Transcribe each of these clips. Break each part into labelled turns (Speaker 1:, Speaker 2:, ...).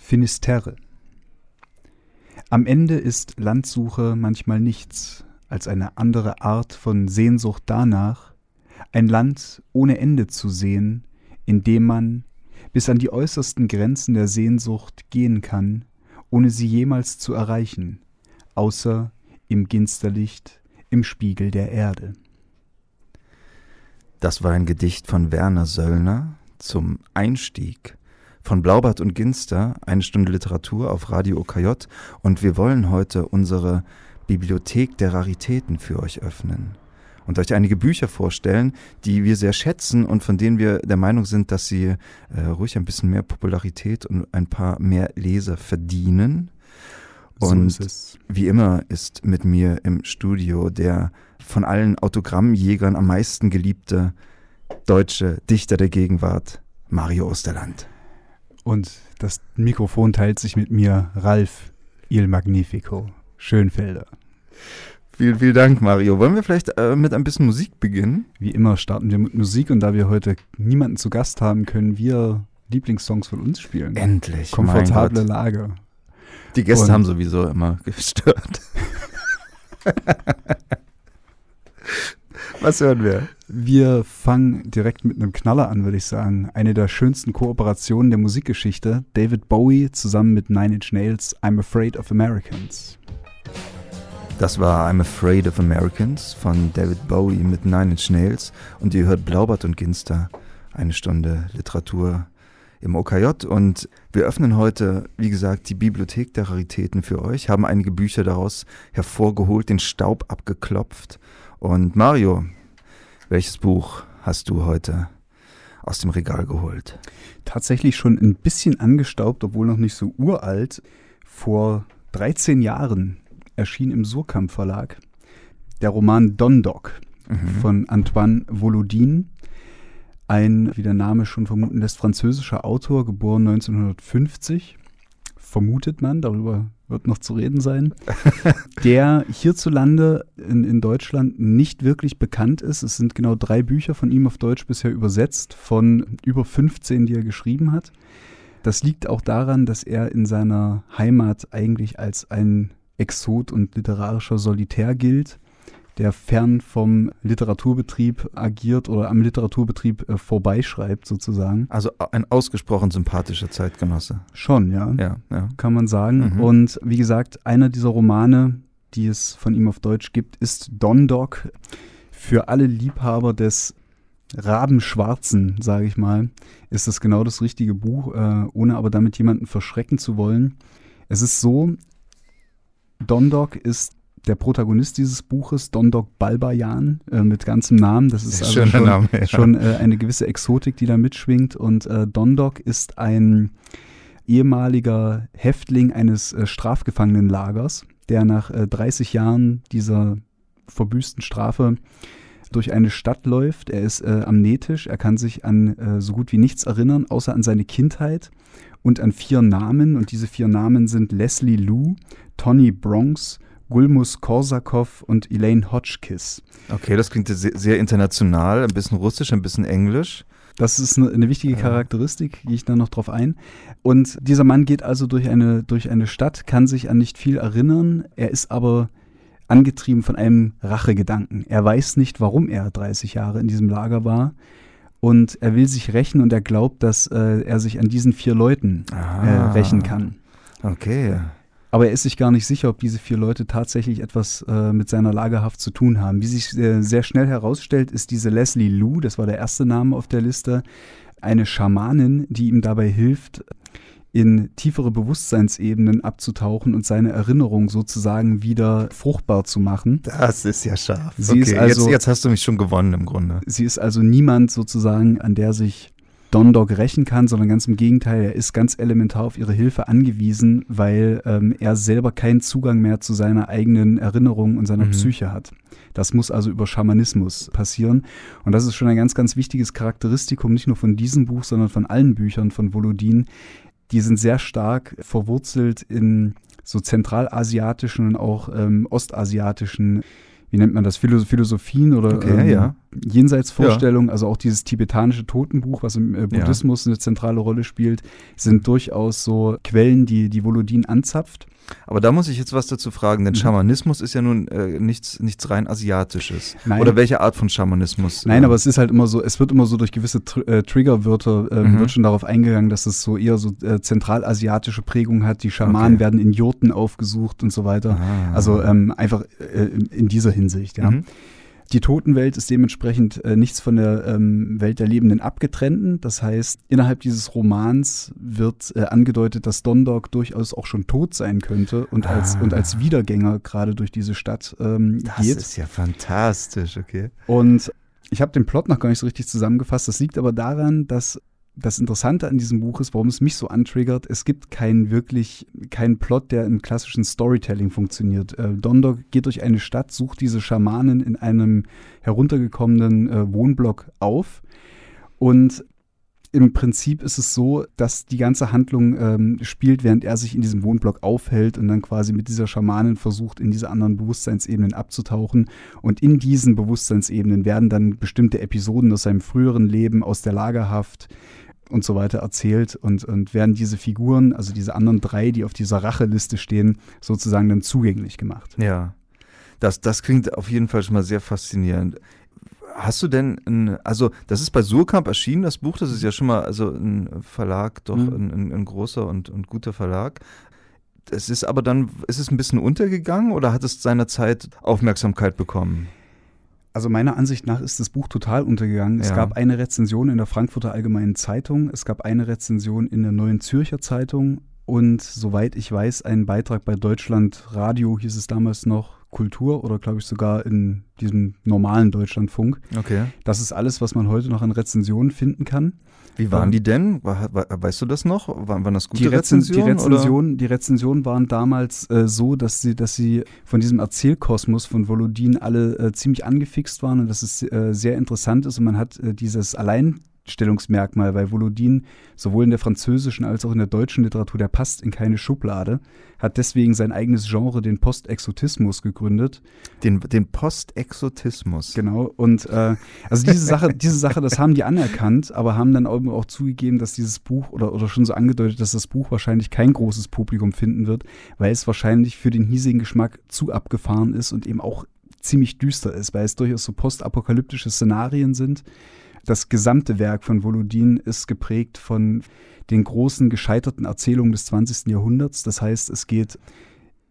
Speaker 1: Finisterre. Am Ende ist Landsuche manchmal nichts als eine andere Art von Sehnsucht danach, ein Land ohne Ende zu sehen, in dem man bis an die äußersten Grenzen der Sehnsucht gehen kann, ohne sie jemals zu erreichen, außer im Ginsterlicht im Spiegel der Erde.
Speaker 2: Das war ein Gedicht von Werner Söllner zum Einstieg von Blaubart und Ginster, eine Stunde Literatur auf Radio OKJ und wir wollen heute unsere Bibliothek der Raritäten für euch öffnen und euch einige Bücher vorstellen, die wir sehr schätzen und von denen wir der Meinung sind, dass sie äh, ruhig ein bisschen mehr Popularität und ein paar mehr Leser verdienen. Und so wie immer ist mit mir im Studio der von allen Autogrammjägern am meisten geliebte deutsche Dichter der Gegenwart, Mario Osterland.
Speaker 1: Und das Mikrofon teilt sich mit mir Ralf Il Magnifico Schönfelder.
Speaker 2: Vielen, vielen Dank, Mario. Wollen wir vielleicht äh, mit ein bisschen Musik beginnen?
Speaker 1: Wie immer starten wir mit Musik und da wir heute niemanden zu Gast haben, können wir Lieblingssongs von uns spielen.
Speaker 2: Endlich.
Speaker 1: Komfortable Lage.
Speaker 2: Die Gäste und haben sowieso immer gestört. Was hören wir?
Speaker 1: Wir fangen direkt mit einem Knaller an, würde ich sagen. Eine der schönsten Kooperationen der Musikgeschichte. David Bowie zusammen mit Nine Inch Nails, I'm Afraid of Americans.
Speaker 2: Das war I'm Afraid of Americans von David Bowie mit Nine Inch Nails. Und ihr hört Blaubart und Ginster, eine Stunde Literatur im OKJ. Und wir öffnen heute, wie gesagt, die Bibliothek der Raritäten für euch, haben einige Bücher daraus hervorgeholt, den Staub abgeklopft und Mario, welches Buch hast du heute aus dem Regal geholt?
Speaker 1: Tatsächlich schon ein bisschen angestaubt, obwohl noch nicht so uralt. Vor 13 Jahren erschien im Surkamp Verlag der Roman Dondok mhm. von Antoine Volodin. Ein, wie der Name schon vermuten lässt, französischer Autor, geboren 1950 vermutet man, darüber wird noch zu reden sein, der hierzulande in, in Deutschland nicht wirklich bekannt ist. Es sind genau drei Bücher von ihm auf Deutsch bisher übersetzt, von über 15, die er geschrieben hat. Das liegt auch daran, dass er in seiner Heimat eigentlich als ein Exot und literarischer Solitär gilt der fern vom Literaturbetrieb agiert oder am Literaturbetrieb äh, vorbeischreibt sozusagen.
Speaker 2: Also ein ausgesprochen sympathischer Zeitgenosse.
Speaker 1: Schon, ja.
Speaker 2: Ja, ja.
Speaker 1: Kann man sagen. Mhm. Und wie gesagt, einer dieser Romane, die es von ihm auf Deutsch gibt, ist Don Dog. Für alle Liebhaber des Rabenschwarzen, sage ich mal, ist das genau das richtige Buch, äh, ohne aber damit jemanden verschrecken zu wollen. Es ist so, Don Dog ist der Protagonist dieses Buches, Dondok Balbayan, äh, mit ganzem Namen. Das ist also schon, Name, ja. schon äh, eine gewisse Exotik, die da mitschwingt. Und äh, Dondok ist ein ehemaliger Häftling eines äh, Strafgefangenenlagers, der nach 30 äh, Jahren dieser verbüßten Strafe durch eine Stadt läuft. Er ist äh, amnetisch, er kann sich an so gut wie nichts erinnern, außer an seine Kindheit und an vier Namen. Und diese vier Namen sind Leslie Lou, Tony Bronx, Gulmus Korsakov und Elaine Hotchkiss.
Speaker 2: Okay, das klingt sehr, sehr, international, ein bisschen russisch, ein bisschen englisch.
Speaker 1: Das ist eine, eine wichtige Charakteristik, gehe ich dann noch drauf ein. Und dieser Mann geht also durch eine, durch eine Stadt, kann sich an nicht viel erinnern, er ist aber angetrieben von einem Rachegedanken. Er weiß nicht, warum er 30 Jahre in diesem Lager war. Und er will sich rächen und er glaubt, dass äh, er sich an diesen vier Leuten äh, rächen kann.
Speaker 2: Okay.
Speaker 1: Aber er ist sich gar nicht sicher, ob diese vier Leute tatsächlich etwas äh, mit seiner Lagerhaft zu tun haben. Wie sich äh, sehr schnell herausstellt, ist diese Leslie Lou, das war der erste Name auf der Liste, eine Schamanin, die ihm dabei hilft, in tiefere Bewusstseinsebenen abzutauchen und seine Erinnerung sozusagen wieder fruchtbar zu machen.
Speaker 2: Das ist ja scharf.
Speaker 1: Sie okay, ist also,
Speaker 2: jetzt, jetzt hast du mich schon gewonnen im Grunde.
Speaker 1: Sie ist also niemand sozusagen, an der sich Dondog rächen kann, sondern ganz im Gegenteil, er ist ganz elementar auf ihre Hilfe angewiesen, weil ähm, er selber keinen Zugang mehr zu seiner eigenen Erinnerung und seiner mhm. Psyche hat. Das muss also über Schamanismus passieren. Und das ist schon ein ganz, ganz wichtiges Charakteristikum, nicht nur von diesem Buch, sondern von allen Büchern von Volodin. Die sind sehr stark verwurzelt in so zentralasiatischen und auch ähm, ostasiatischen wie nennt man das, Philosophien oder
Speaker 2: Okay,
Speaker 1: ähm,
Speaker 2: ja.
Speaker 1: Jenseitsvorstellungen, also auch dieses tibetanische Totenbuch, was im äh, Buddhismus eine zentrale Rolle spielt, sind durchaus so Quellen, die die Volodin anzapft.
Speaker 2: Aber da muss ich jetzt was dazu fragen, denn
Speaker 1: Mhm.
Speaker 2: Schamanismus ist ja nun äh, nichts, nichts rein Asiatisches.
Speaker 1: Nein.
Speaker 2: Oder welche Art von Schamanismus?
Speaker 1: Nein,
Speaker 2: äh,
Speaker 1: aber es ist halt immer so, es wird immer so durch gewisse Tr äh, Triggerwörter, ähm,
Speaker 2: Mhm.
Speaker 1: wird schon darauf eingegangen, dass es so eher so äh, zentralasiatische Prägung hat. Die Schamanen
Speaker 2: Okay.
Speaker 1: werden in Jurten aufgesucht und so weiter.
Speaker 2: Ah.
Speaker 1: Also ähm, einfach äh, in, in dieser Hinsicht, ja.
Speaker 2: Mhm.
Speaker 1: Die Totenwelt ist dementsprechend äh, nichts von der ähm, Welt der Lebenden abgetrennten. Das heißt, innerhalb dieses Romans wird äh, angedeutet, dass Dondok durchaus auch schon tot sein könnte und als,
Speaker 2: Ah.
Speaker 1: und als Wiedergänger gerade durch diese Stadt ähm,
Speaker 2: Das
Speaker 1: geht.
Speaker 2: ist ja fantastisch, okay.
Speaker 1: Und ich habe den Plot noch gar nicht so richtig zusammengefasst. Das liegt aber daran, dass das Interessante an diesem Buch ist, warum es mich so antriggert. Es gibt keinen wirklich, keinen Plot, der im klassischen Storytelling funktioniert. Äh, Dondok geht durch eine Stadt, sucht diese Schamanen in einem heruntergekommenen äh, Wohnblock auf und im Prinzip ist es so, dass die ganze Handlung ähm, spielt, während er sich in diesem Wohnblock aufhält und dann quasi mit dieser Schamanin versucht, in diese anderen Bewusstseinsebenen abzutauchen. Und in diesen Bewusstseinsebenen werden dann bestimmte Episoden aus seinem früheren Leben, aus der Lagerhaft und so weiter erzählt und, und werden diese Figuren, also diese anderen drei, die auf dieser Racheliste stehen, sozusagen dann zugänglich gemacht.
Speaker 2: Ja. Das, das klingt auf jeden Fall schon mal sehr faszinierend. Hast du denn, ein, also das ist bei Surkamp erschienen, das Buch, das ist ja schon mal also ein Verlag, doch
Speaker 1: Mhm.
Speaker 2: ein, ein, ein großer und, und guter Verlag. Es ist aber dann, ist es ein bisschen untergegangen oder hat es seiner Zeit Aufmerksamkeit bekommen?
Speaker 1: Also meiner Ansicht nach ist das Buch total untergegangen. Es
Speaker 2: Ja.
Speaker 1: gab eine Rezension in der Frankfurter Allgemeinen Zeitung, es gab eine Rezension in der Neuen Zürcher Zeitung und soweit ich weiß, einen Beitrag bei Deutschland Radio, hieß es damals noch, Kultur oder glaube ich sogar in diesem normalen Deutschlandfunk.
Speaker 2: Okay.
Speaker 1: Das ist alles, was man heute noch an Rezensionen finden kann.
Speaker 2: Wie waren
Speaker 1: Ähm,
Speaker 2: die denn? Weißt du das noch? Waren, waren das gute
Speaker 1: Die, Rezen die,
Speaker 2: Rezensionen? oder?
Speaker 1: Rezensionen, die Rezensionen waren damals äh, so, dass sie, dass sie von diesem Erzählkosmos von Volodin alle äh, ziemlich angefixt waren und dass es äh, sehr interessant ist und man hat äh, dieses Alleinstellungsmerkmal, weil Volodin sowohl in der französischen als auch in der deutschen Literatur, der passt in keine Schublade, hat deswegen sein eigenes Genre, den Postexotismus, gegründet.
Speaker 2: Den, den Postexotismus.
Speaker 1: Genau. Und äh, also diese Sache, diese Sache, das haben die anerkannt, aber haben dann auch, auch zugegeben, dass dieses Buch oder, oder schon so angedeutet, dass das Buch wahrscheinlich kein großes Publikum finden wird, weil es wahrscheinlich für den hiesigen Geschmack zu abgefahren ist und eben auch ziemlich düster ist, weil es durchaus so postapokalyptische Szenarien sind. Das gesamte Werk von Volodin ist geprägt von den großen gescheiterten Erzählungen des 20. Jahrhunderts. Das heißt, es geht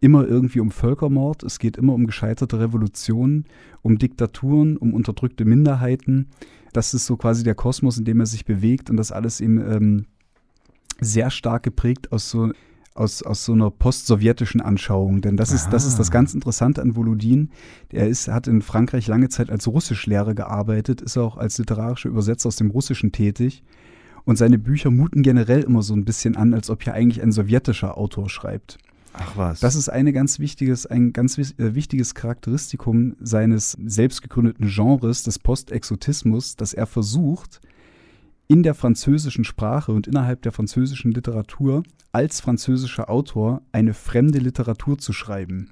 Speaker 1: immer irgendwie um Völkermord, es geht immer um gescheiterte Revolutionen, um Diktaturen, um unterdrückte Minderheiten. Das ist so quasi der Kosmos, in dem er sich bewegt und das alles eben ähm, sehr stark geprägt aus so, aus, aus so einer postsowjetischen Anschauung. Denn das ist, das ist das
Speaker 2: Ah.
Speaker 1: ganz Interessante an Volodin. Er ist, hat in Frankreich lange Zeit als Russischlehrer gearbeitet, ist auch als literarischer Übersetzer aus dem Russischen tätig. Und seine Bücher muten generell immer so ein bisschen an, als ob hier eigentlich ein sowjetischer Autor schreibt.
Speaker 2: Ach was.
Speaker 1: Das ist eine ganz wichtiges, ein ganz äh, wichtiges Charakteristikum seines selbst gegründeten Genres, des Postexotismus, dass er versucht, in der französischen Sprache und innerhalb der französischen Literatur als französischer Autor eine fremde Literatur zu schreiben.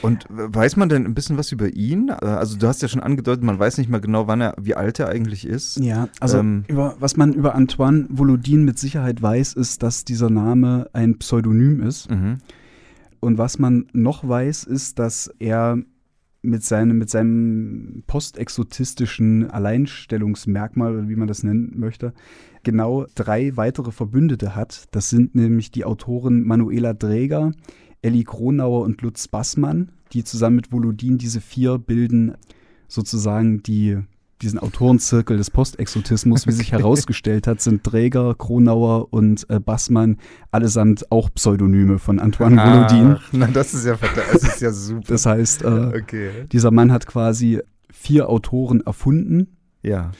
Speaker 2: Und weiß man denn ein bisschen was über ihn? Also du hast ja schon angedeutet, man weiß nicht mal genau, wann er, wie alt er eigentlich ist.
Speaker 1: Ja, also
Speaker 2: Ähm,
Speaker 1: über, was man über Antoine Volodin mit Sicherheit weiß, ist, dass dieser Name ein Pseudonym ist.
Speaker 2: Mhm.
Speaker 1: Und was man noch weiß, ist, dass er mit seinem, mit seinem postexotistischen Alleinstellungsmerkmal, oder wie man das nennen möchte, genau drei weitere Verbündete hat. Das sind nämlich die Autoren Manuela Dräger, Elli Kronauer und Lutz Bassmann, die zusammen mit Volodin diese vier bilden sozusagen die, diesen Autorenzirkel des Postexotismus, wie sich herausgestellt hat, sind Dräger, Kronauer und äh, Bassmann allesamt auch Pseudonyme von Antoine Volodin.
Speaker 2: Ach, na, das ist ja. Das ist ja super.
Speaker 1: Das heißt, äh,
Speaker 2: okay.
Speaker 1: dieser Mann hat quasi vier Autoren erfunden,
Speaker 2: Ja.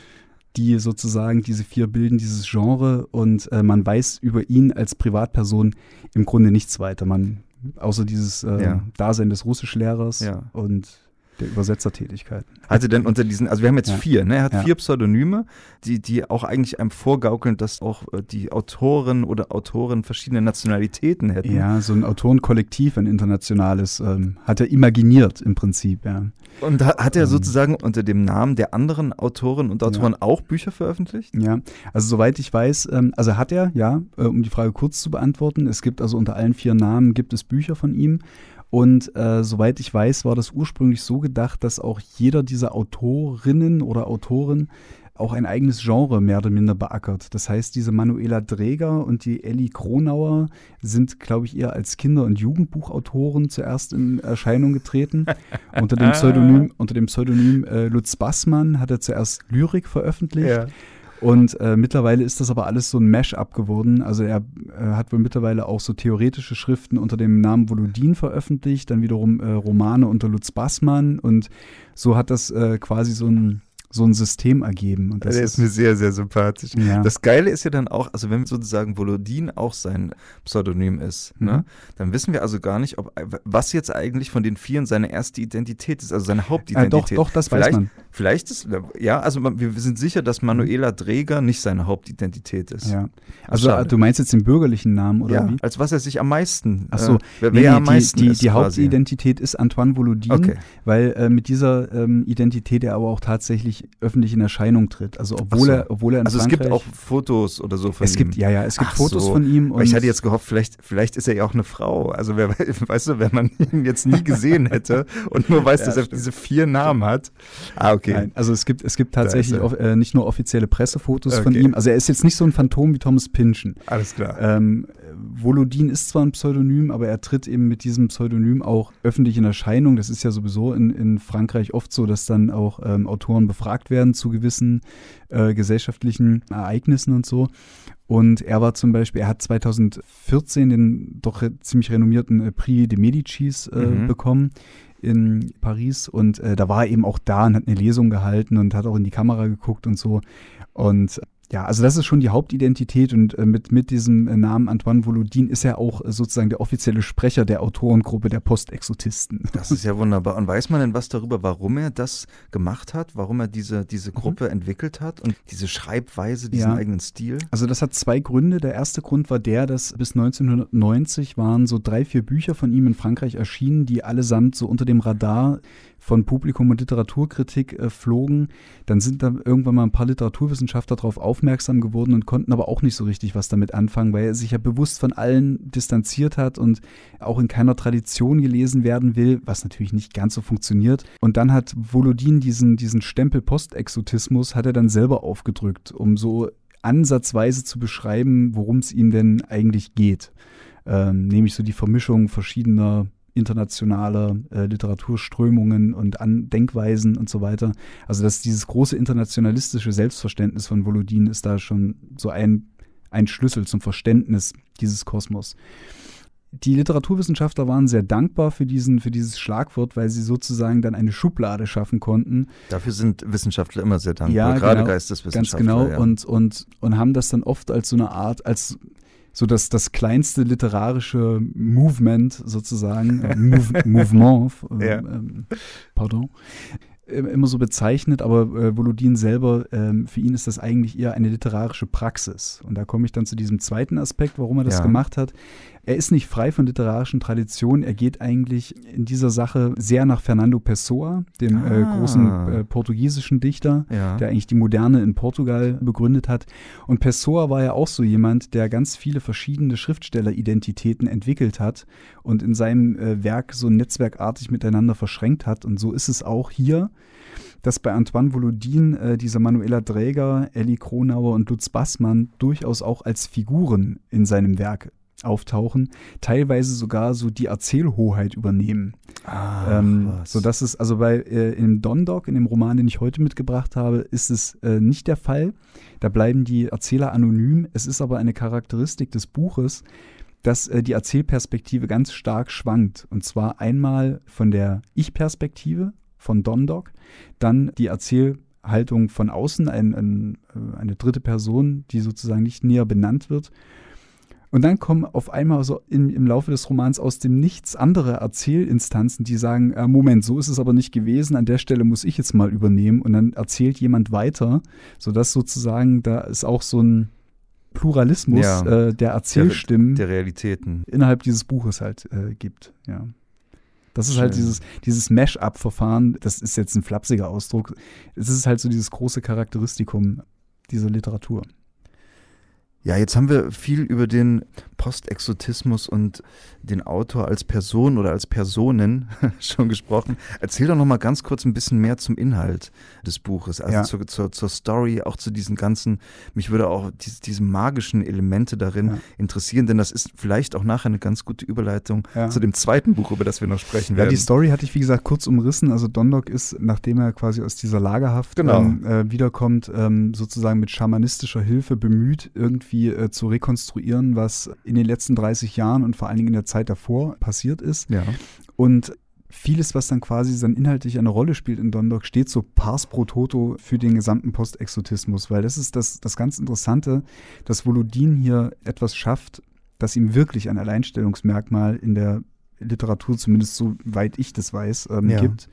Speaker 1: die sozusagen diese vier bilden, dieses Genre und äh, man weiß über ihn als Privatperson im Grunde nichts weiter. Man, außer dieses äh,
Speaker 2: Ja.
Speaker 1: Dasein des Russischlehrers
Speaker 2: Ja.
Speaker 1: und der Übersetzertätigkeit.
Speaker 2: Hatte denn unter diesen, also wir haben jetzt
Speaker 1: Ja.
Speaker 2: vier, ne? Er hat
Speaker 1: Ja.
Speaker 2: vier Pseudonyme, die, die auch eigentlich einem vorgaukeln, dass auch äh, die Autoren oder Autoren verschiedene Nationalitäten hätten.
Speaker 1: Ja, so ein Autorenkollektiv, ein internationales, ähm, hat er imaginiert im Prinzip, ja.
Speaker 2: Und hat er
Speaker 1: Ähm.
Speaker 2: sozusagen unter dem Namen der anderen Autoren und Autoren auch Bücher veröffentlicht?
Speaker 1: Ja, also soweit ich weiß, ähm, also hat er, ja, äh, um die Frage kurz zu beantworten, es gibt also unter allen vier Namen gibt es Bücher von ihm. Und äh, soweit ich weiß, war das ursprünglich so gedacht, dass auch jeder dieser Autorinnen oder Autoren auch ein eigenes Genre mehr oder minder beackert. Das heißt, diese Manuela Dräger und die Elli Kronauer sind, glaube ich, eher als Kinder- und Jugendbuchautoren zuerst in Erscheinung getreten. unter dem Pseudonym, unter dem Pseudonym äh, Lutz Bassmann hat er zuerst Lyrik veröffentlicht. Und äh, mittlerweile ist das aber alles so ein Mash-up geworden. Also er äh, hat wohl mittlerweile auch so theoretische Schriften unter dem Namen Volodin veröffentlicht, dann wiederum äh, Romane unter Lutz Bassmann und so hat das äh, quasi so ein, so ein System ergeben. Und das
Speaker 2: Der ist mir sehr, sehr sympathisch.
Speaker 1: ja.
Speaker 2: Das Geile ist ja dann auch, also wenn sozusagen Volodin auch sein Pseudonym ist,
Speaker 1: Mhm.
Speaker 2: ne, dann wissen wir also gar nicht, ob was jetzt eigentlich von den Vieren seine erste Identität ist, also seine
Speaker 1: äh,
Speaker 2: Hauptidentität.
Speaker 1: doch, doch, das
Speaker 2: vielleicht,
Speaker 1: weiß man.
Speaker 2: Vielleicht ist, ja, also wir sind sicher, dass Manuela Dräger nicht seine Hauptidentität ist.
Speaker 1: Ja. Also
Speaker 2: Schade.
Speaker 1: äh, du meinst jetzt den bürgerlichen Namen oder
Speaker 2: ja,
Speaker 1: wie?
Speaker 2: als was er sich am meisten,
Speaker 1: Ach so,
Speaker 2: äh, wer,
Speaker 1: Nee,
Speaker 2: wer am
Speaker 1: die,
Speaker 2: meisten
Speaker 1: die,
Speaker 2: ist
Speaker 1: die. Hauptidentität ist Antoine Volodin,
Speaker 2: Okay.
Speaker 1: weil äh, mit dieser ähm, Identität er aber auch tatsächlich öffentlich in Erscheinung tritt. Also obwohl
Speaker 2: so.
Speaker 1: er, obwohl er in
Speaker 2: Also es
Speaker 1: Frankreich,
Speaker 2: gibt auch Fotos oder so von
Speaker 1: es gibt,
Speaker 2: ihm.
Speaker 1: ja, ja, es gibt
Speaker 2: Ach
Speaker 1: Fotos
Speaker 2: so.
Speaker 1: von ihm.
Speaker 2: Ich hatte jetzt gehofft, vielleicht, vielleicht ist er ja auch eine Frau. Also wer, weißt du, wenn man ihn jetzt nie gesehen hätte und nur weiß,
Speaker 1: Ja,
Speaker 2: dass er
Speaker 1: stimmt.
Speaker 2: diese vier Namen hat. Ah, okay.
Speaker 1: Nein, also es gibt, es gibt tatsächlich off- äh, nicht nur offizielle Pressefotos von
Speaker 2: Okay.
Speaker 1: ihm. Also er ist jetzt nicht so ein Phantom wie Thomas Pynchon.
Speaker 2: Alles klar.
Speaker 1: Ähm, Volodin ist zwar ein Pseudonym, aber er tritt eben mit diesem Pseudonym auch öffentlich in Erscheinung. Das ist ja sowieso in, in Frankreich oft so, dass dann auch ähm, Autoren befragt werden zu gewissen äh, gesellschaftlichen Ereignissen und so. Und er war zum Beispiel, er hat 2014 den doch re ziemlich renommierten äh, Prix de Medicis äh,
Speaker 2: Mhm.
Speaker 1: bekommen in Paris und äh, da war er eben auch da und hat eine Lesung gehalten und hat auch in die Kamera geguckt und so. Und ja, also das ist schon die Hauptidentität und äh, mit, mit diesem äh, Namen Antoine Volodin ist er auch äh, sozusagen der offizielle Sprecher der Autorengruppe der Postexotisten.
Speaker 2: Das ist ja wunderbar. Und weiß man denn was darüber, warum er das gemacht hat? Warum er diese, diese Gruppe entwickelt hat und diese Schreibweise, diesen
Speaker 1: Ja.
Speaker 2: eigenen Stil?
Speaker 1: Also das hat zwei Gründe. Der erste Grund war der, dass bis 1990 waren so drei, vier Bücher von ihm in Frankreich erschienen, die allesamt so unter dem Radar von Publikum und Literaturkritik äh, flogen. Dann sind da irgendwann mal ein paar Literaturwissenschaftler darauf aufmerksam geworden und konnten aber auch nicht so richtig was damit anfangen, weil er sich ja bewusst von allen distanziert hat und auch in keiner Tradition gelesen werden will, was natürlich nicht ganz so funktioniert. Und dann hat Volodin diesen, diesen Stempel Postexotismus hat er dann selber aufgedrückt, um so ansatzweise zu beschreiben, worum es ihm denn eigentlich geht. Ähm, nämlich so die Vermischung verschiedener internationaler äh, Literaturströmungen und An Denkweisen und so weiter. Also dass dieses große internationalistische Selbstverständnis von Volodin ist da schon so ein, ein Schlüssel zum Verständnis dieses Kosmos. Die Literaturwissenschaftler waren sehr dankbar für, diesen, für dieses Schlagwort, weil sie sozusagen dann eine Schublade schaffen konnten,
Speaker 2: Dafür sind Wissenschaftler immer sehr dankbar,
Speaker 1: Ja,
Speaker 2: gerade
Speaker 1: genau.
Speaker 2: Geisteswissenschaftler.
Speaker 1: Ganz genau.
Speaker 2: Ja.
Speaker 1: Und, und, und haben das dann oft als so eine Art, als so das, das kleinste literarische Movement sozusagen, äh, Move, Mouvement, äh,
Speaker 2: Ja.
Speaker 1: ähm, pardon, immer so bezeichnet, aber äh, Volodin selber, ähm, für ihn ist das eigentlich eher eine literarische Praxis. Und da komme ich dann zu diesem zweiten Aspekt, warum er das
Speaker 2: Ja.
Speaker 1: gemacht hat. Er ist nicht frei von literarischen Traditionen. Er geht eigentlich in dieser Sache sehr nach Fernando Pessoa, dem äh,
Speaker 2: Ah.
Speaker 1: großen äh, portugiesischen Dichter
Speaker 2: ja.
Speaker 1: der eigentlich die Moderne in Portugal begründet hat. Und Pessoa war ja auch so jemand, der ganz viele verschiedene Schriftstelleridentitäten entwickelt hat und in seinem äh, Werk so netzwerkartig miteinander verschränkt hat. Und so ist es auch hier, dass bei Antoine Volodin äh, dieser Manuela Dräger, Elli Kronauer und Lutz Bassmann durchaus auch als Figuren in seinem Werk auftauchen, teilweise sogar so die Erzählhoheit übernehmen.
Speaker 2: Ah,
Speaker 1: Ähm,
Speaker 2: was.
Speaker 1: so dass es, also bei äh, in Dondok, in dem Roman, den ich heute mitgebracht habe, ist es äh, nicht der Fall. Da bleiben die Erzähler anonym. Es ist aber eine Charakteristik des Buches, dass äh, die Erzählperspektive ganz stark schwankt. Und zwar einmal von der Ich-Perspektive von Dondok, dann die Erzählhaltung von außen, ein, ein, äh, eine dritte Person, die sozusagen nicht näher benannt wird. Und dann kommen auf einmal so im, im Laufe des Romans aus dem Nichts andere Erzählinstanzen, die sagen, äh, Moment, so ist es aber nicht gewesen, an der Stelle muss ich jetzt mal übernehmen. Und dann erzählt jemand weiter, sodass sozusagen da ist auch so ein Pluralismus
Speaker 2: Ja.
Speaker 1: äh, der Erzählstimmen
Speaker 2: der Realitäten.
Speaker 1: innerhalb dieses Buches halt äh, gibt. Ja. Das ist halt Schön. halt dieses, dieses Mash-up-Verfahren, das ist jetzt ein flapsiger Ausdruck. Es ist halt so dieses große Charakteristikum dieser Literatur.
Speaker 2: Ja, jetzt haben wir viel über den Postexotismus und den Autor als Person oder als Personen schon gesprochen. Erzähl doch noch mal ganz kurz ein bisschen mehr zum Inhalt des Buches, also ja. zur, zur, zur, Story, auch zu diesen ganzen, mich würde auch diese, diese magischen Elemente darin ja. interessieren, denn das ist vielleicht auch nachher eine ganz gute Überleitung ja. zu dem zweiten Buch, über das wir noch sprechen werden.
Speaker 1: Ja, die Story hatte ich, wie gesagt, kurz umrissen. Also Dondok ist, nachdem er quasi aus dieser Lagerhaft genau. ähm, äh, wiederkommt, ähm, sozusagen mit schamanistischer Hilfe bemüht, irgendwie äh, zu rekonstruieren, was in den letzten 30 Jahren und vor allen Dingen in der Zeit davor passiert ist.
Speaker 2: Ja.
Speaker 1: Und vieles, was dann quasi dann inhaltlich eine Rolle spielt in Dondok, steht so pars pro toto für den gesamten Postexotismus, weil das ist das, das ganz Interessante, dass Volodin hier etwas schafft, das ihm wirklich ein Alleinstellungsmerkmal in der Literatur, zumindest soweit ich das weiß, ähm, ja. gibt.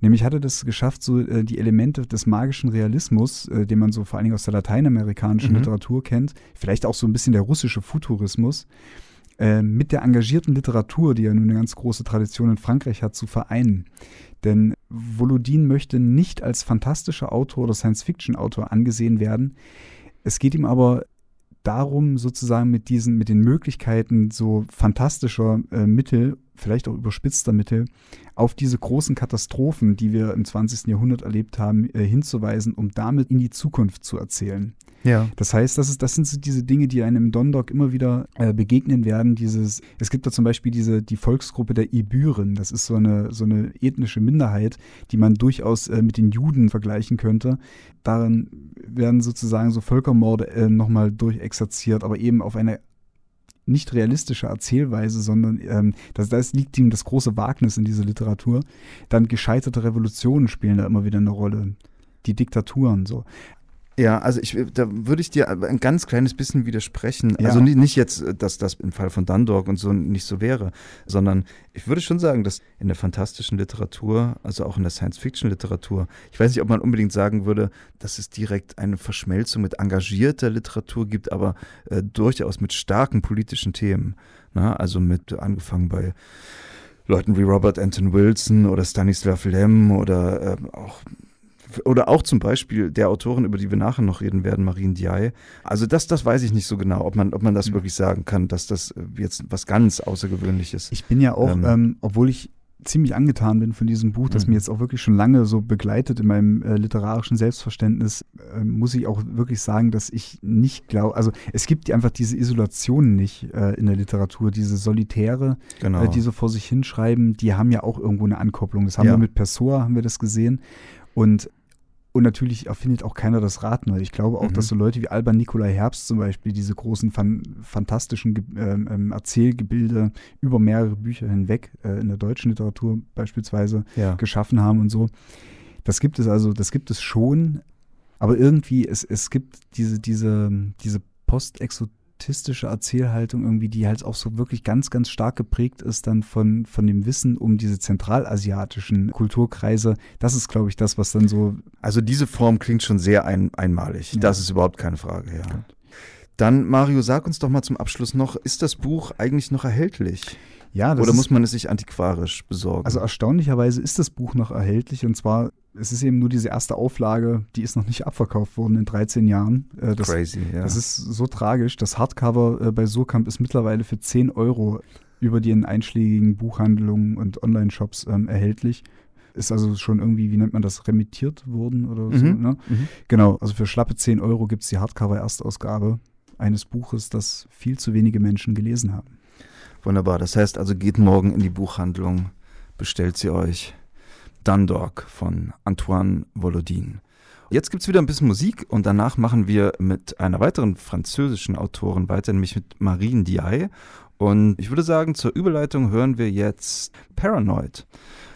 Speaker 1: Nämlich hat er das geschafft, so äh, die Elemente des magischen Realismus, äh, den man so vor allen Dingen aus der lateinamerikanischen mhm. Literatur kennt, vielleicht auch so ein bisschen der russische Futurismus, äh, mit der engagierten Literatur, die ja nun eine ganz große Tradition in Frankreich hat, zu vereinen. Denn Volodin möchte nicht als fantastischer Autor oder Science-Fiction-Autor angesehen werden. Es geht ihm aber darum, sozusagen mit diesen, mit den Möglichkeiten so fantastischer äh, Mittel, vielleicht auch überspitzter Mittel, auf diese großen Katastrophen, die wir im 20. Jahrhundert erlebt haben, äh, hinzuweisen, um damit in die Zukunft zu erzählen.
Speaker 2: Ja.
Speaker 1: Das heißt, das, ist, das sind so diese Dinge, die einem im Dondok immer wieder äh, begegnen werden. Dieses, es gibt da zum Beispiel diese, die Volksgruppe der Ibüren. Das ist so eine, so eine ethnische Minderheit, die man durchaus äh, mit den Juden vergleichen könnte. Darin werden sozusagen so Völkermorde äh, nochmal durchexerziert, aber eben auf eine nicht realistische Erzählweise, sondern ähm, das, das liegt ihm das große Wagnis in dieser Literatur. Dann gescheiterte Revolutionen spielen da immer wieder eine Rolle. Die Diktaturen so.
Speaker 2: Ja, also ich, da würde ich dir ein ganz kleines bisschen widersprechen. Ja. Also nicht, nicht jetzt, dass das im Fall von Dundalk und so nicht so wäre, sondern ich würde schon sagen, dass in der fantastischen Literatur, also auch in der Science-Fiction-Literatur, ich weiß nicht, ob man unbedingt sagen würde, dass es direkt eine Verschmelzung mit engagierter Literatur gibt, aber äh, durchaus mit starken politischen Themen. Na? Also mit angefangen bei Leuten wie Robert Anton Wilson oder Stanislav Lem oder äh, auch oder auch zum Beispiel der Autorin, über die wir nachher noch reden werden, Marine Diaye. Also das, das weiß ich nicht so genau, ob man, ob man das mhm. wirklich sagen kann, dass das äh, jetzt was ganz Außergewöhnliches ist.
Speaker 1: Ich bin ja auch, ähm, ähm, obwohl ich ziemlich angetan bin von diesem Buch, das mhm. mir jetzt auch wirklich schon lange so begleitet in meinem äh, literarischen Selbstverständnis, äh, muss ich auch wirklich sagen, dass ich nicht glaube, also es gibt einfach diese Isolation nicht äh, in der Literatur, diese Solitäre, genau. Äh, die so vor sich hinschreiben, die haben ja auch irgendwo eine Ankopplung. Das haben ja. wir mit Pessoa, haben wir das gesehen. Und und natürlich erfindet auch keiner das Rad neu. Ich glaube auch, mhm. dass so Leute wie Alban Nikolai Herbst zum Beispiel diese großen fan fantastischen ähm, ähm, Erzählgebilde über mehrere Bücher hinweg äh, in der deutschen Literatur beispielsweise ja. geschaffen haben und so. Das gibt es also, das gibt es schon, aber irgendwie, es, es gibt diese, diese, diese Postexot autistische Erzählhaltung irgendwie, die halt auch so wirklich ganz, ganz stark geprägt ist dann von, von dem Wissen um diese zentralasiatischen Kulturkreise. Das ist, glaube ich, das, was dann so.
Speaker 2: Also diese Form klingt schon sehr ein, einmalig. Ja. Das ist überhaupt keine Frage, ja. Dann, Mario, sag uns doch mal zum Abschluss noch, ist das Buch eigentlich noch erhältlich?
Speaker 1: Ja,
Speaker 2: Oder muss man es sich antiquarisch besorgen?
Speaker 1: Also erstaunlicherweise ist das Buch noch erhältlich und zwar, es ist eben nur diese erste Auflage, die ist noch nicht abverkauft worden in 13 Jahren.
Speaker 2: Äh, das, Crazy, ja.
Speaker 1: Das ist so tragisch. Das Hardcover äh, bei Surkamp ist mittlerweile für 10 Euro über die einschlägigen Buchhandlungen und Online-Shops ähm, erhältlich ist also schon irgendwie, wie nennt man das, remittiert worden oder mhm. so. Ne? Mhm. Genau, also für schlappe 10 Euro gibt es die Hardcover-Erstausgabe eines Buches, das viel zu wenige Menschen gelesen haben.
Speaker 2: Wunderbar. Das heißt also, geht morgen in die Buchhandlung, bestellt sie euch. Dundalk von Antoine Volodin. Jetzt gibt es wieder ein bisschen Musik und danach machen wir mit einer weiteren französischen Autorin weiter, nämlich mit Marine Diaye. Und ich würde sagen, zur Überleitung hören wir jetzt Paranoid.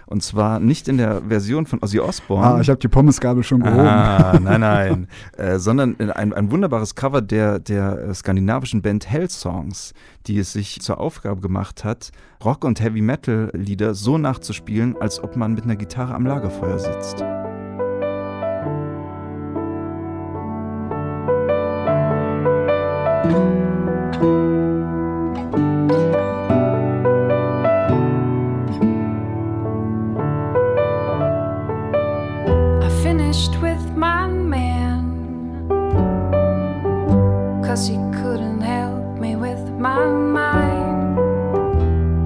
Speaker 2: Und zwar nicht in der Version von Ozzy Osbourne.
Speaker 1: Ah, ich habe die Pommesgabel schon gehoben.
Speaker 2: Ah, nein, nein. äh, sondern ein, ein wunderbares Cover der, der äh, skandinavischen Band Hell Songs, die es sich zur Aufgabe gemacht hat, Rock- und Heavy-Metal-Lieder so nachzuspielen, als ob man mit einer Gitarre am Lagerfeuer sitzt.
Speaker 3: My mind.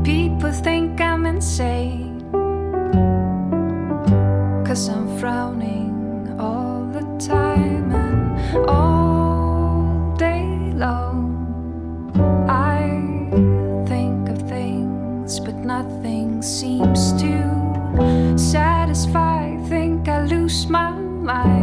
Speaker 3: People think I'm insane. Cause I'm frowning all the time and all day long. I think of things, but nothing seems to satisfy. Think I lose my mind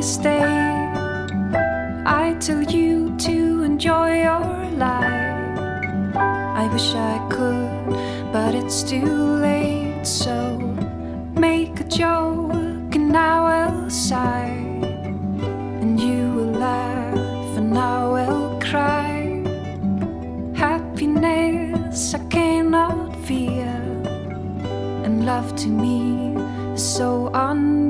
Speaker 3: of stay. I tell you to enjoy your life. I wish I could, but it's too late. So make a joke, and now I'll sigh. And you will laugh, and now I'll cry. Happiness I cannot feel, and love to me is so unreal.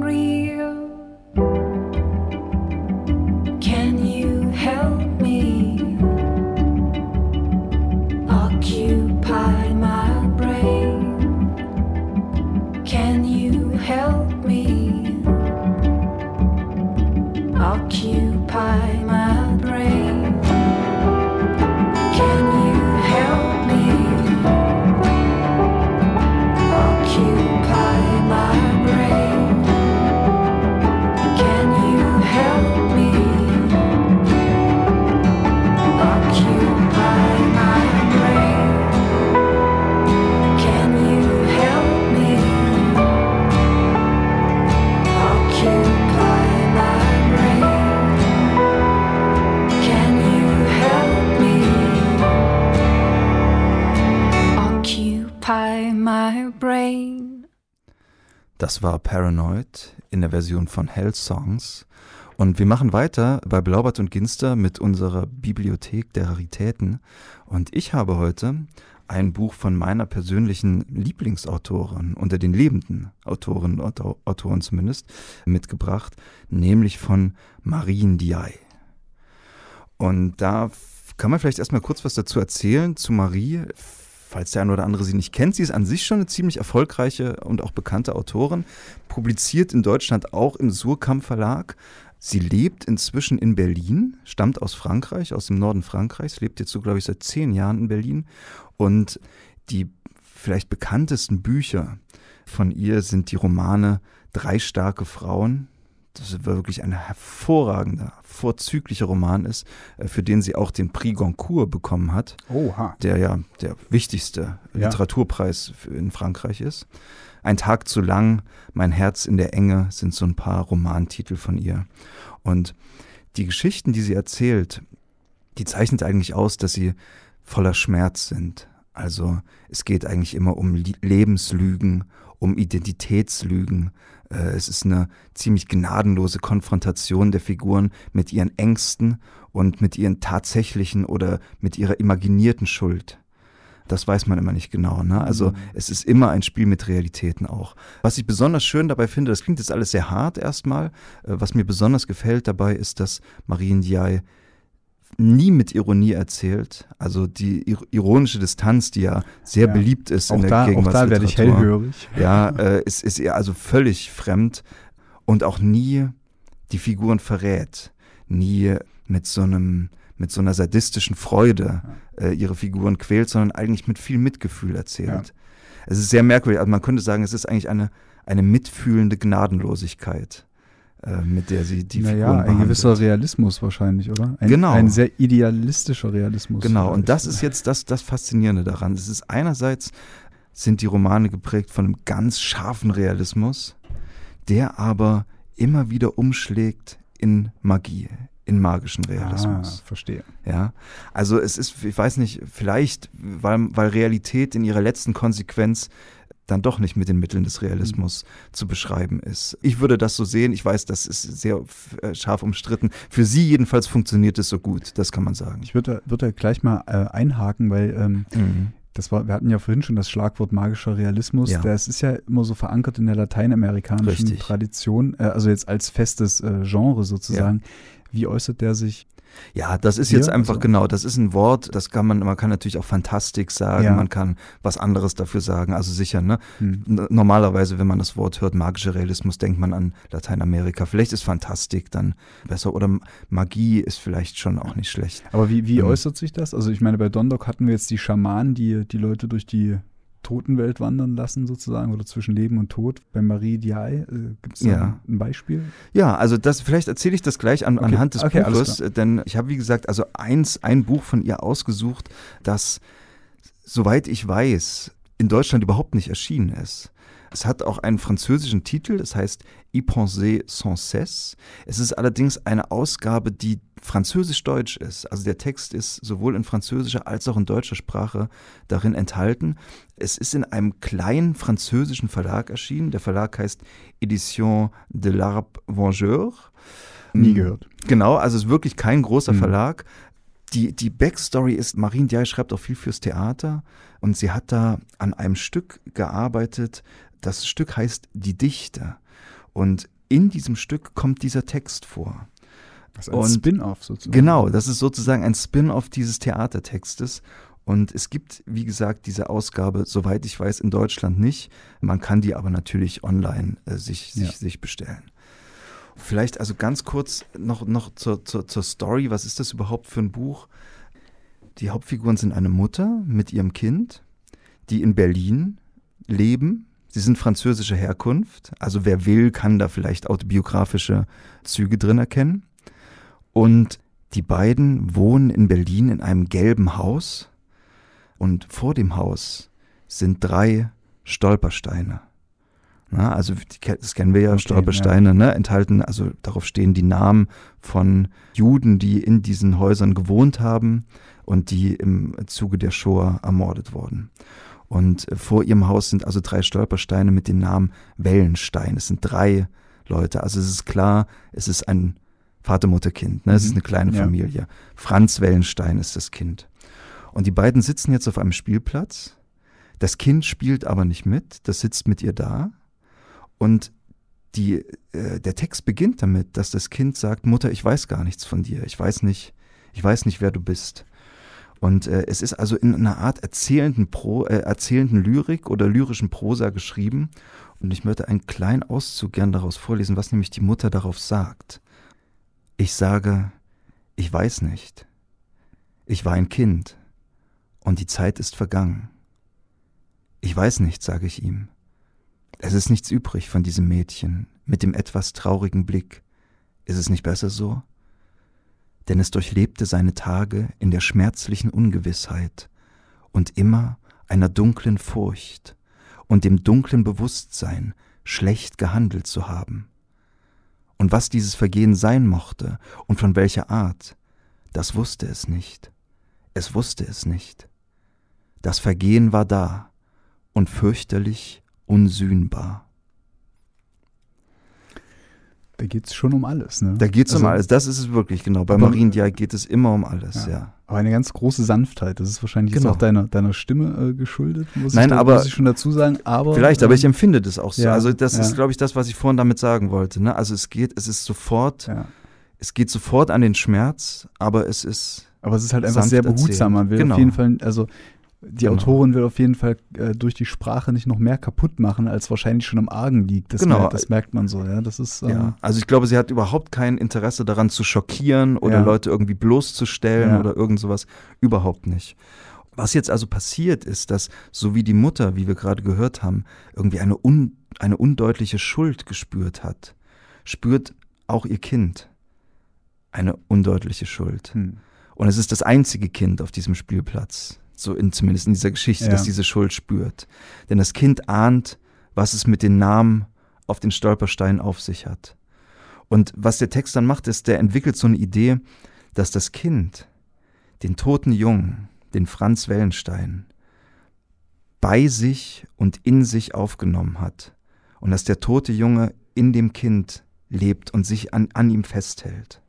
Speaker 2: Das war Paranoid in der Version von Hell Songs. Und wir machen weiter bei Blaubart und Ginster mit unserer Bibliothek der Raritäten. Und ich habe heute ein Buch von meiner persönlichen Lieblingsautorin, unter den lebenden Autorinnen und Au- Autoren zumindest, mitgebracht, nämlich von Marine Diaye. Und da kann man vielleicht erstmal kurz was dazu erzählen zu Marie, falls der eine oder andere sie nicht kennt. Sie ist an sich schon eine ziemlich erfolgreiche und auch bekannte Autorin, publiziert in Deutschland auch im Surkamp Verlag. Sie lebt inzwischen in Berlin, stammt aus Frankreich, aus dem Norden Frankreichs, lebt jetzt so, glaube ich, seit zehn Jahren in Berlin. Und die vielleicht bekanntesten Bücher von ihr sind die Romane Drei starke Frauen, das wirklich ein hervorragender, vorzüglicher Roman ist, äh, für den sie auch den Prix Goncourt bekommen hat,
Speaker 1: Oha.
Speaker 2: der ja der wichtigste
Speaker 1: Ja.
Speaker 2: Literaturpreis in Frankreich ist. Ein Tag zu lang, Mein Herz in der Enge sind so ein paar Romantitel von ihr. Und die Geschichten, die sie erzählt, die zeichnet eigentlich aus, dass sie voller Schmerz sind. Also es geht eigentlich immer um Lebenslügen, um Identitätslügen. Äh, es ist eine ziemlich gnadenlose Konfrontation der Figuren mit ihren Ängsten und mit ihren tatsächlichen oder mit ihrer imaginierten Schuld. Das weiß man immer nicht genau. Ne? Also mhm. es ist immer ein Spiel mit Realitäten auch. Was ich besonders schön dabei finde, das klingt jetzt alles sehr hart erstmal, äh, was mir besonders gefällt dabei ist, dass Marien Diaye nie mit Ironie erzählt. Also die ironische Distanz, die ja sehr ja. beliebt ist
Speaker 1: auch
Speaker 2: in der
Speaker 1: da, Auch da werde ich hellhörig.
Speaker 2: Ja, äh, ist, ist ihr also völlig fremd und auch nie die Figuren verrät. Nie mit so einem mit so einer sadistischen Freude äh, ihre Figuren quält, sondern eigentlich mit viel Mitgefühl erzählt. Ja. Es ist sehr merkwürdig. Also man könnte sagen, es ist eigentlich eine, eine mitfühlende Gnadenlosigkeit. Äh, mit der sie die naja, Figuren behandelt.
Speaker 1: ein gewisser Realismus wahrscheinlich, oder? Ein,
Speaker 2: genau.
Speaker 1: Ein sehr idealistischer Realismus.
Speaker 2: Genau, und das ist jetzt das, das Faszinierende daran. Es ist einerseits sind die Romane geprägt von einem ganz scharfen Realismus, der aber immer wieder umschlägt in Magie, in magischen Realismus.
Speaker 1: Ah, verstehe.
Speaker 2: Ja, also es ist, ich weiß nicht, vielleicht, weil, weil Realität in ihrer letzten Konsequenz dann doch nicht mit den Mitteln des Realismus mhm. zu beschreiben ist. Ich würde das so sehen. Ich weiß, das ist sehr äh, scharf umstritten. Für Sie jedenfalls funktioniert es so gut, das kann man sagen.
Speaker 1: Ich würde, würde gleich mal äh, einhaken, weil ähm, mhm. das war, wir hatten ja vorhin schon das Schlagwort magischer Realismus. Ja. Das ist ja immer so verankert in der lateinamerikanischen Richtig. Tradition, äh, also jetzt als festes äh, Genre sozusagen. Ja. Wie äußert der sich
Speaker 2: ja, das ist jetzt einfach also. genau, das ist ein Wort, das kann man, man kann natürlich auch Fantastik sagen, ja. man kann was anderes dafür sagen, also sicher, ne? Hm. Normalerweise, wenn man das Wort hört, magischer Realismus, denkt man an Lateinamerika. Vielleicht ist Fantastik dann besser oder Magie ist vielleicht schon auch nicht schlecht.
Speaker 1: Aber wie, wie ähm, äußert sich das? Also ich meine, bei Dondok hatten wir jetzt die Schamanen, die die Leute durch die Totenwelt wandern lassen, sozusagen, oder zwischen Leben und Tod. Bei Marie Diaye äh, gibt es ja. ein Beispiel?
Speaker 2: Ja, also das, vielleicht erzähle ich das gleich an, okay. anhand des okay, Buches, denn ich habe, wie gesagt, also eins, ein Buch von ihr ausgesucht, das, soweit ich weiß, in Deutschland überhaupt nicht erschienen ist. Es hat auch einen französischen Titel, das heißt Y penser sans cesse. Es ist allerdings eine Ausgabe, die französisch-deutsch ist. Also der Text ist sowohl in französischer als auch in deutscher Sprache darin enthalten. Es ist in einem kleinen französischen Verlag erschienen. Der Verlag heißt Edition de l'Arbre Vengeur.
Speaker 1: Nie gehört.
Speaker 2: Genau, also es ist wirklich kein großer mhm. Verlag. Die, die Backstory ist, Marine Diaye schreibt auch viel fürs Theater und sie hat da an einem Stück gearbeitet, das Stück heißt Die Dichter. Und in diesem Stück kommt dieser Text vor.
Speaker 1: Das ist ein Spin-off sozusagen.
Speaker 2: Genau, das ist sozusagen ein Spin-off dieses Theatertextes. Und es gibt, wie gesagt, diese Ausgabe, soweit ich weiß, in Deutschland nicht. Man kann die aber natürlich online äh, sich, sich, ja. sich bestellen. Vielleicht also ganz kurz noch, noch zur, zur, zur Story. Was ist das überhaupt für ein Buch? Die Hauptfiguren sind eine Mutter mit ihrem Kind, die in Berlin leben Sie sind französischer Herkunft, also wer will, kann da vielleicht autobiografische Züge drin erkennen. Und die beiden wohnen in Berlin in einem gelben Haus und vor dem Haus sind drei Stolpersteine. Na, also das kennen wir ja, okay, Stolpersteine, ja. Ne, enthalten, also darauf stehen die Namen von Juden, die in diesen Häusern gewohnt haben und die im Zuge der Shoah ermordet wurden. Und vor ihrem Haus sind also drei Stolpersteine mit dem Namen Wellenstein. Es sind drei Leute. Also es ist klar, es ist ein Vater, Mutter, Kind. Ne? Es ist mhm. eine kleine ja. Familie. Franz Wellenstein ist das Kind. Und die beiden sitzen jetzt auf einem Spielplatz. Das Kind spielt aber nicht mit. Das sitzt mit ihr da. Und die, äh, der Text beginnt damit, dass das Kind sagt, Mutter, ich weiß gar nichts von dir. Ich weiß nicht, ich weiß nicht, wer du bist. Und äh, es ist also in einer Art erzählenden, Pro, äh, erzählenden Lyrik oder lyrischen Prosa geschrieben. Und ich möchte einen kleinen Auszug gern daraus vorlesen, was nämlich die Mutter darauf sagt. Ich sage, ich weiß nicht. Ich war ein Kind und die Zeit ist vergangen. Ich weiß nicht, sage ich ihm. Es ist nichts übrig von diesem Mädchen mit dem etwas traurigen Blick. Ist es nicht besser so? Denn es durchlebte seine Tage in der schmerzlichen Ungewissheit und immer einer dunklen Furcht und dem dunklen Bewusstsein, schlecht gehandelt zu haben. Und was dieses Vergehen sein mochte und von welcher Art, das wusste es nicht. Es wusste es nicht. Das Vergehen war da und fürchterlich unsühnbar.
Speaker 1: Da geht es schon um alles, ne?
Speaker 2: Da geht es
Speaker 1: Also-
Speaker 2: um alles. Das ist es wirklich, genau. Bei
Speaker 1: Aber-
Speaker 2: Marien Dial geht es immer um alles,
Speaker 1: Ja.
Speaker 2: ja.
Speaker 1: Aber eine ganz große Sanftheit. Das ist wahrscheinlich
Speaker 2: Genau.
Speaker 1: auch deiner, deiner Stimme äh, geschuldet, muss,
Speaker 2: Nein,
Speaker 1: ich,
Speaker 2: aber-
Speaker 1: muss ich schon dazu sagen. Aber,
Speaker 2: Vielleicht, aber
Speaker 1: ähm,
Speaker 2: ich empfinde das auch so.
Speaker 1: ja,
Speaker 2: also das
Speaker 1: ja.
Speaker 2: ist, glaube ich, das, was ich vorhin damit sagen wollte. Ne? Also es geht, es ist sofort, es geht sofort an den Schmerz, aber es ist
Speaker 1: Aber es ist halt einfach sehr behutsam. Man will
Speaker 2: Genau.
Speaker 1: auf jeden Fall, also die
Speaker 2: Genau.
Speaker 1: Autorin will auf jeden Fall äh, durch die Sprache nicht noch mehr kaputt machen, als wahrscheinlich schon am Argen liegt. Das,
Speaker 2: Genau.
Speaker 1: merkt, das merkt man so, ja. Das ist, ähm,
Speaker 2: Ja, also ich glaube, sie hat überhaupt kein Interesse daran zu schockieren oder
Speaker 1: Ja.
Speaker 2: Leute irgendwie bloßzustellen
Speaker 1: Ja.
Speaker 2: oder irgend sowas. Überhaupt nicht. Was jetzt also passiert ist, dass so wie die Mutter, wie wir gerade gehört haben, irgendwie eine, un, eine undeutliche Schuld gespürt hat, spürt auch ihr Kind eine undeutliche Schuld.
Speaker 1: hm.
Speaker 2: Und es ist das einzige Kind auf diesem Spielplatz, so in, zumindest in dieser Geschichte,
Speaker 1: Ja.
Speaker 2: das diese Schuld spürt. Denn das Kind ahnt, was es mit den Namen auf den Stolpersteinen auf sich hat. Und was der Text dann macht, ist, der entwickelt so eine Idee, dass das Kind den toten Jungen, den Franz Wellenstein, bei sich und in sich aufgenommen hat. Und dass der tote Junge in dem Kind lebt und sich an, an ihm festhält.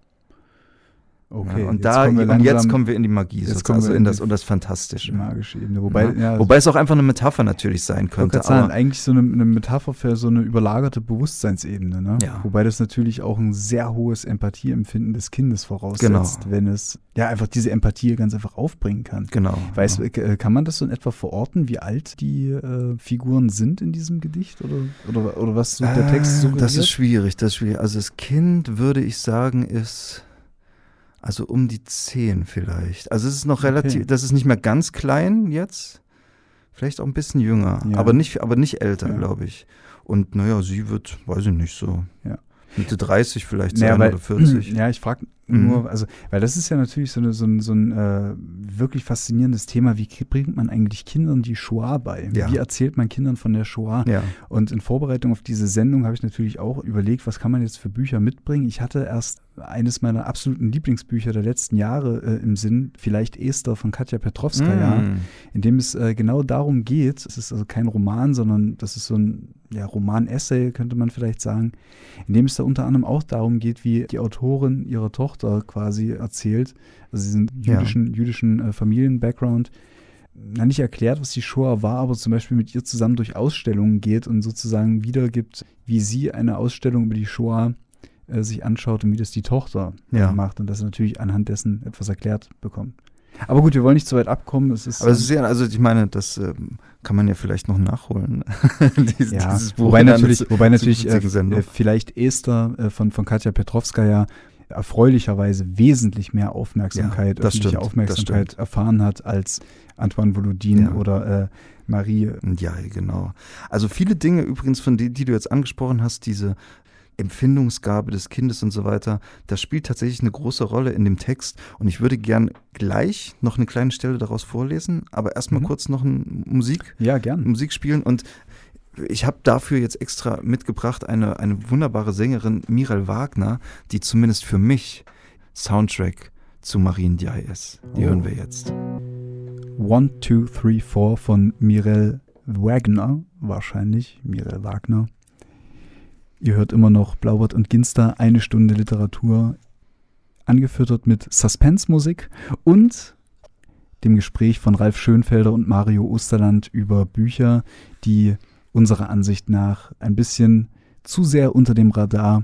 Speaker 1: Okay.
Speaker 2: Ja, und,
Speaker 1: jetzt
Speaker 2: da,
Speaker 1: kommen wir
Speaker 2: und jetzt
Speaker 1: langsam
Speaker 2: kommen wir in die Magie,
Speaker 1: jetzt
Speaker 2: sozusagen,
Speaker 1: kommen
Speaker 2: also
Speaker 1: in
Speaker 2: in das, und das Fantastische.
Speaker 1: magische Ebene. Wobei,
Speaker 2: Ja.
Speaker 1: ja,
Speaker 2: Wobei es auch einfach eine Metapher natürlich sein
Speaker 1: Ich
Speaker 2: könnte.
Speaker 1: gerade sagen,
Speaker 2: Aber,
Speaker 1: eigentlich so eine, eine Metapher für so eine überlagerte Bewusstseinsebene. Ne?
Speaker 2: Ja.
Speaker 1: Wobei das natürlich auch ein sehr hohes Empathieempfinden des Kindes voraussetzt,
Speaker 2: Genau.
Speaker 1: wenn es ja einfach diese Empathie ganz einfach aufbringen kann.
Speaker 2: genau.
Speaker 1: Weiß,
Speaker 2: ja.
Speaker 1: äh, kann man das so in etwa verorten, wie alt die äh, Figuren sind in diesem Gedicht? Oder, oder, oder was so der Text
Speaker 2: Ah,
Speaker 1: suggeriert?
Speaker 2: Das ist schwierig, das ist schwierig. Also das Kind, würde ich sagen, ist also um die zehn vielleicht. Also es ist noch relativ,
Speaker 1: Okay.
Speaker 2: das ist nicht mehr ganz klein jetzt. Vielleicht auch ein bisschen jünger,
Speaker 1: Ja.
Speaker 2: aber nicht, aber nicht älter,
Speaker 1: Ja.
Speaker 2: glaube ich. Und naja, sie wird, weiß ich nicht, so
Speaker 1: Ja.
Speaker 2: Mitte 30 vielleicht
Speaker 1: Naja,
Speaker 2: sein
Speaker 1: weil,
Speaker 2: oder 40.
Speaker 1: Ja, ich frage
Speaker 2: Mhm.
Speaker 1: nur, also, weil das ist ja natürlich so, eine, so ein, so ein äh, wirklich faszinierendes Thema. Wie bringt man eigentlich Kindern die Shoah bei?
Speaker 2: Ja.
Speaker 1: Wie erzählt man Kindern von der Shoah?
Speaker 2: Ja.
Speaker 1: Und in Vorbereitung auf diese Sendung habe ich natürlich auch überlegt, was kann man jetzt für Bücher mitbringen. Ich hatte erst eines meiner absoluten Lieblingsbücher der letzten Jahre äh, im Sinn, vielleicht Esther von Katja Petrovskaya,
Speaker 2: Mm.
Speaker 1: in dem es äh, genau darum geht, es ist also kein Roman, sondern das ist so ein ja, Roman-Essay, könnte man vielleicht sagen, in dem es da unter anderem auch darum geht, wie die Autorin ihrer Tochter quasi erzählt, also diesen
Speaker 2: Ja.
Speaker 1: jüdischen, jüdischen äh, Familien-Background, na, nicht erklärt, was die Shoah war, aber zum Beispiel mit ihr zusammen durch Ausstellungen geht und sozusagen wiedergibt, wie sie eine Ausstellung über die Shoah äh, sich anschaut und wie das die Tochter äh,
Speaker 2: Ja.
Speaker 1: macht und das natürlich anhand dessen etwas erklärt bekommt. Aber gut, wir wollen nicht zu weit abkommen. Es ist,
Speaker 2: Aber es ist ja, also ich meine, das ähm, kann man ja vielleicht noch nachholen. Dies-
Speaker 1: ja, wobei natürlich, wobei natürlich äh, äh, vielleicht Esther äh, von, von Katja Petrovskaya erfreulicherweise wesentlich mehr Aufmerksamkeit,
Speaker 2: Ja,
Speaker 1: öffentliche
Speaker 2: stimmt,
Speaker 1: Aufmerksamkeit erfahren hat als Antoine Volodin
Speaker 2: Ja.
Speaker 1: oder äh, Marie.
Speaker 2: Ja, genau. Also viele Dinge übrigens, von denen, die du jetzt angesprochen hast, diese Empfindungsgabe des Kindes und so weiter, das spielt tatsächlich eine große Rolle in dem Text. Und ich würde gern gleich noch eine kleine Stelle daraus vorlesen, aber erstmal
Speaker 1: Mhm.
Speaker 2: kurz noch ein Musik,
Speaker 1: Ja, gern.
Speaker 2: Musik spielen. Und ich habe dafür jetzt extra mitgebracht eine, eine wunderbare Sängerin, Mirel Wagner, die zumindest für mich Soundtrack zu Marien Diay ist. Die
Speaker 1: Oh.
Speaker 2: hören wir jetzt.
Speaker 1: One, Two, Three, Four von Mirel Wagner, wahrscheinlich, Mirel Wagner. Ihr hört immer noch Blaubart und Ginster, eine Stunde Literatur, angefüttert mit Suspense-Musik und dem Gespräch von Ralf Schönfelder und Mario Osterland über Bücher, die unserer Ansicht nach ein bisschen zu sehr unter dem Radar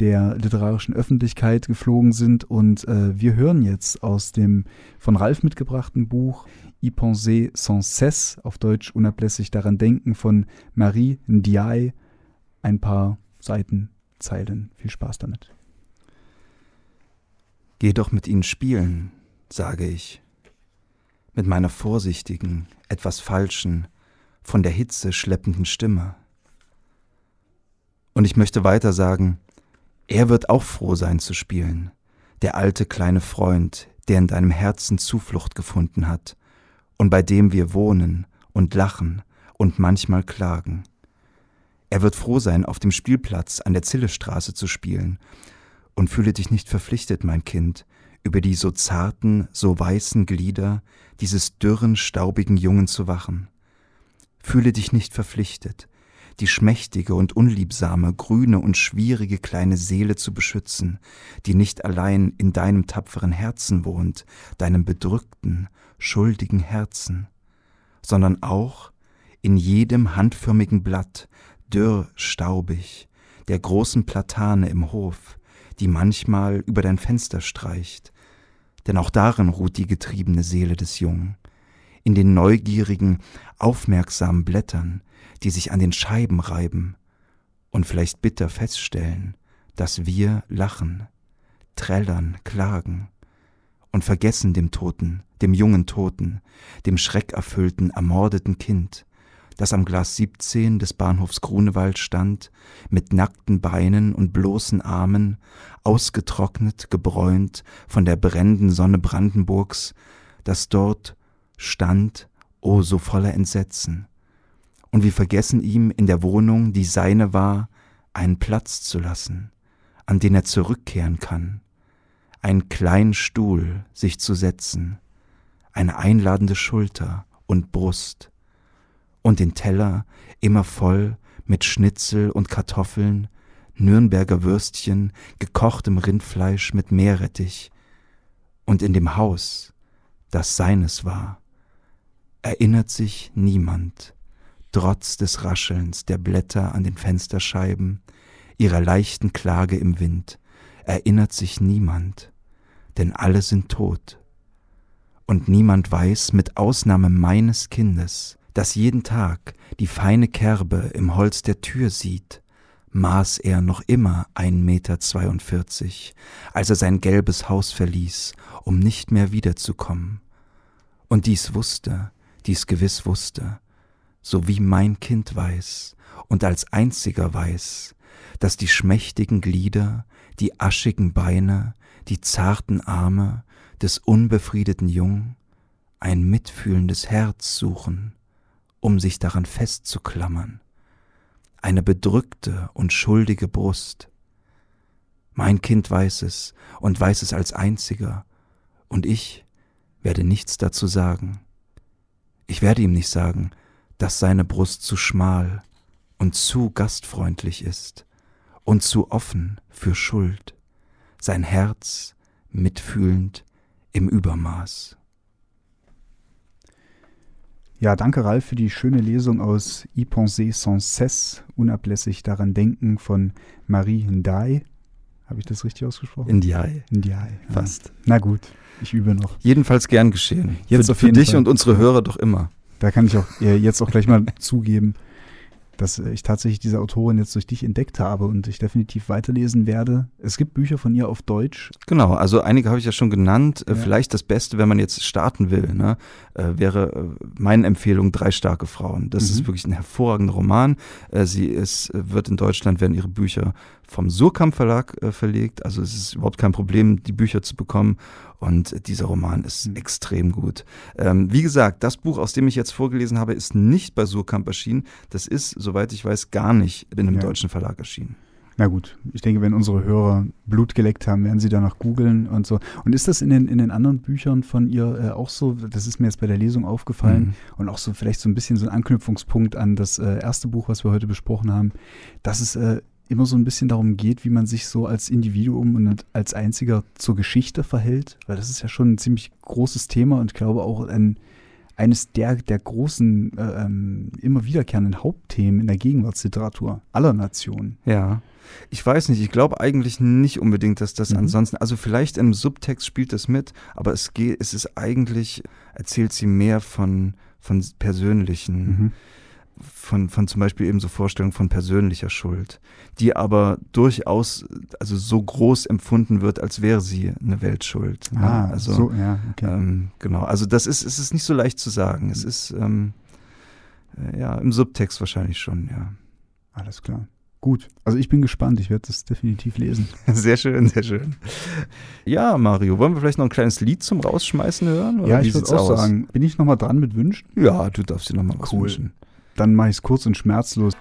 Speaker 1: der literarischen Öffentlichkeit geflogen sind. Und äh, wir hören jetzt aus dem von Ralf mitgebrachten Buch Y penser sans cesse, auf Deutsch unablässig daran denken, von Marie Ndiaye, ein paar Seiten, Zeilen. Viel Spaß damit.
Speaker 2: Geh doch mit ihnen spielen, sage ich. Mit meiner vorsichtigen, etwas falschen, von der Hitze schleppenden Stimme. Und ich möchte weiter sagen, er wird auch froh sein zu spielen, der alte kleine Freund, der in deinem Herzen Zuflucht gefunden hat und bei dem wir wohnen und lachen und manchmal klagen. Er wird froh sein, auf dem Spielplatz an der Zillestraße zu spielen. Und fühle dich nicht verpflichtet, mein Kind, über die so zarten, so weißen Glieder dieses dürren, staubigen Jungen zu wachen. Fühle dich nicht verpflichtet, die schmächtige und unliebsame, grüne und schwierige kleine Seele zu beschützen, die nicht allein in deinem tapferen Herzen wohnt, deinem bedrückten, schuldigen Herzen, sondern auch in jedem handförmigen Blatt, dürr, staubig, der großen Platane im Hof, die manchmal über dein Fenster streicht, denn auch darin ruht die getriebene Seele des Jungen, in den neugierigen, aufmerksamen Blättern, die sich an den Scheiben reiben und vielleicht bitter feststellen, dass wir lachen, trällern, klagen und vergessen dem Toten, dem jungen Toten, dem schreckerfüllten, ermordeten Kind, das am Glas 17 des Bahnhofs Grunewald stand, mit nackten Beinen und bloßen Armen, ausgetrocknet, gebräunt von der brennenden Sonne Brandenburgs, das dort stand, o oh, so voller Entsetzen. Und wir vergessen ihm in der Wohnung, die seine war, einen Platz zu lassen, an den er zurückkehren kann, einen kleinen Stuhl sich zu setzen, eine einladende Schulter und Brust, und den Teller immer voll mit Schnitzel und Kartoffeln, Nürnberger Würstchen, gekochtem Rindfleisch mit Meerrettich, und in dem Haus, das seines war, erinnert sich niemand, trotz des Raschelns der Blätter an den Fensterscheiben, ihrer leichten Klage im Wind, erinnert sich niemand, denn alle sind tot. Und niemand weiß, mit Ausnahme meines Kindes, das jeden Tag die feine Kerbe im Holz der Tür sieht, maß er noch immer ein Meter zweiundvierzig, als er sein gelbes Haus verließ, um nicht mehr wiederzukommen. Und dies wusste, dies gewiss wusste, so wie mein Kind weiß und als einziger weiß, dass die schmächtigen Glieder, die aschigen Beine, die zarten Arme des unbefriedeten Jung ein mitfühlendes Herz suchen, um sich daran festzuklammern, eine bedrückte und schuldige Brust. Mein Kind weiß es und weiß es als einziger, und ich werde nichts dazu sagen. Ich werde ihm nicht sagen, dass seine Brust zu schmal und zu gastfreundlich ist und zu offen für Schuld, sein Herz mitfühlend im Übermaß.
Speaker 1: Ja, danke Ralf für die schöne Lesung aus Y penser sans cesse, unablässig daran denken von Marie Ndiaye. Habe ich das richtig ausgesprochen?
Speaker 2: Ndiaye.
Speaker 1: Ndiaye.
Speaker 2: Ja. Fast.
Speaker 1: Na gut, ich übe noch.
Speaker 2: Jedenfalls gern geschehen.
Speaker 1: Jetzt
Speaker 2: für, für dich
Speaker 1: Fall.
Speaker 2: und unsere Hörer doch immer.
Speaker 1: Da kann ich auch jetzt auch gleich mal zugeben, dass ich tatsächlich diese Autorin jetzt durch dich entdeckt habe und ich definitiv weiterlesen werde. Es gibt Bücher von ihr auf Deutsch.
Speaker 2: Genau, also einige habe ich ja schon genannt. Äh,
Speaker 1: Ja.
Speaker 2: Vielleicht das Beste, wenn man jetzt starten will, ne, äh, wäre äh, meine Empfehlung Drei starke Frauen. Das
Speaker 1: Mhm.
Speaker 2: ist wirklich ein hervorragender Roman. Sie ist, wird in Deutschland, werden ihre Bücher vom Surkamp Verlag verlegt. Also es ist überhaupt kein Problem, die Bücher zu bekommen. Und dieser Roman ist
Speaker 1: Mhm.
Speaker 2: extrem gut. Ähm, wie gesagt, das Buch, aus dem ich jetzt vorgelesen habe, ist nicht bei Surkamp erschienen. Das ist, soweit ich weiß, gar nicht in einem
Speaker 1: Ja.
Speaker 2: deutschen Verlag erschienen.
Speaker 1: Na gut, ich denke, wenn unsere Hörer Blut geleckt haben, werden sie danach googeln und so. Und ist das in den, in den anderen Büchern von ihr äh, auch so? Das ist mir jetzt bei der Lesung aufgefallen.
Speaker 2: Mhm.
Speaker 1: Und auch so vielleicht so ein bisschen so ein Anknüpfungspunkt an das äh, erste Buch, was wir heute besprochen haben, dass es äh, immer so ein bisschen darum geht, wie man sich so als Individuum und als einziger zur Geschichte verhält. Weil das ist ja schon ein ziemlich großes Thema und ich glaube auch ein, eines der, der großen, äh, ähm, immer wiederkehrenden Hauptthemen in der Gegenwartsliteratur aller Nationen.
Speaker 2: Ja. Ich weiß nicht, ich glaube eigentlich nicht unbedingt, dass das
Speaker 1: Mhm.
Speaker 2: ansonsten, also vielleicht im Subtext spielt das mit, aber es geht, es ist eigentlich, erzählt sie mehr von, von persönlichen,
Speaker 1: Mhm.
Speaker 2: Von, von zum Beispiel eben so Vorstellungen von persönlicher Schuld, die aber durchaus, also so groß empfunden wird, als wäre sie eine Weltschuld. ne?
Speaker 1: Ah,
Speaker 2: also,
Speaker 1: so, ja, okay.
Speaker 2: ähm, genau, also das ist, es ist nicht so leicht zu sagen. Es ist, ähm, äh, ja, im Subtext wahrscheinlich schon, ja.
Speaker 1: Alles klar. Gut. Also ich bin gespannt. Ich werde das definitiv lesen.
Speaker 2: Sehr schön, sehr schön. Ja, Mario, wollen wir vielleicht noch ein kleines Lied zum Rausschmeißen hören? oder
Speaker 1: ja, ich würde auch
Speaker 2: aus?
Speaker 1: sagen. Bin ich nochmal dran mit Wünschen?
Speaker 2: Ja, du darfst dir nochmal was
Speaker 1: Cool.
Speaker 2: wünschen.
Speaker 1: Dann mache ich es kurz und schmerzlos.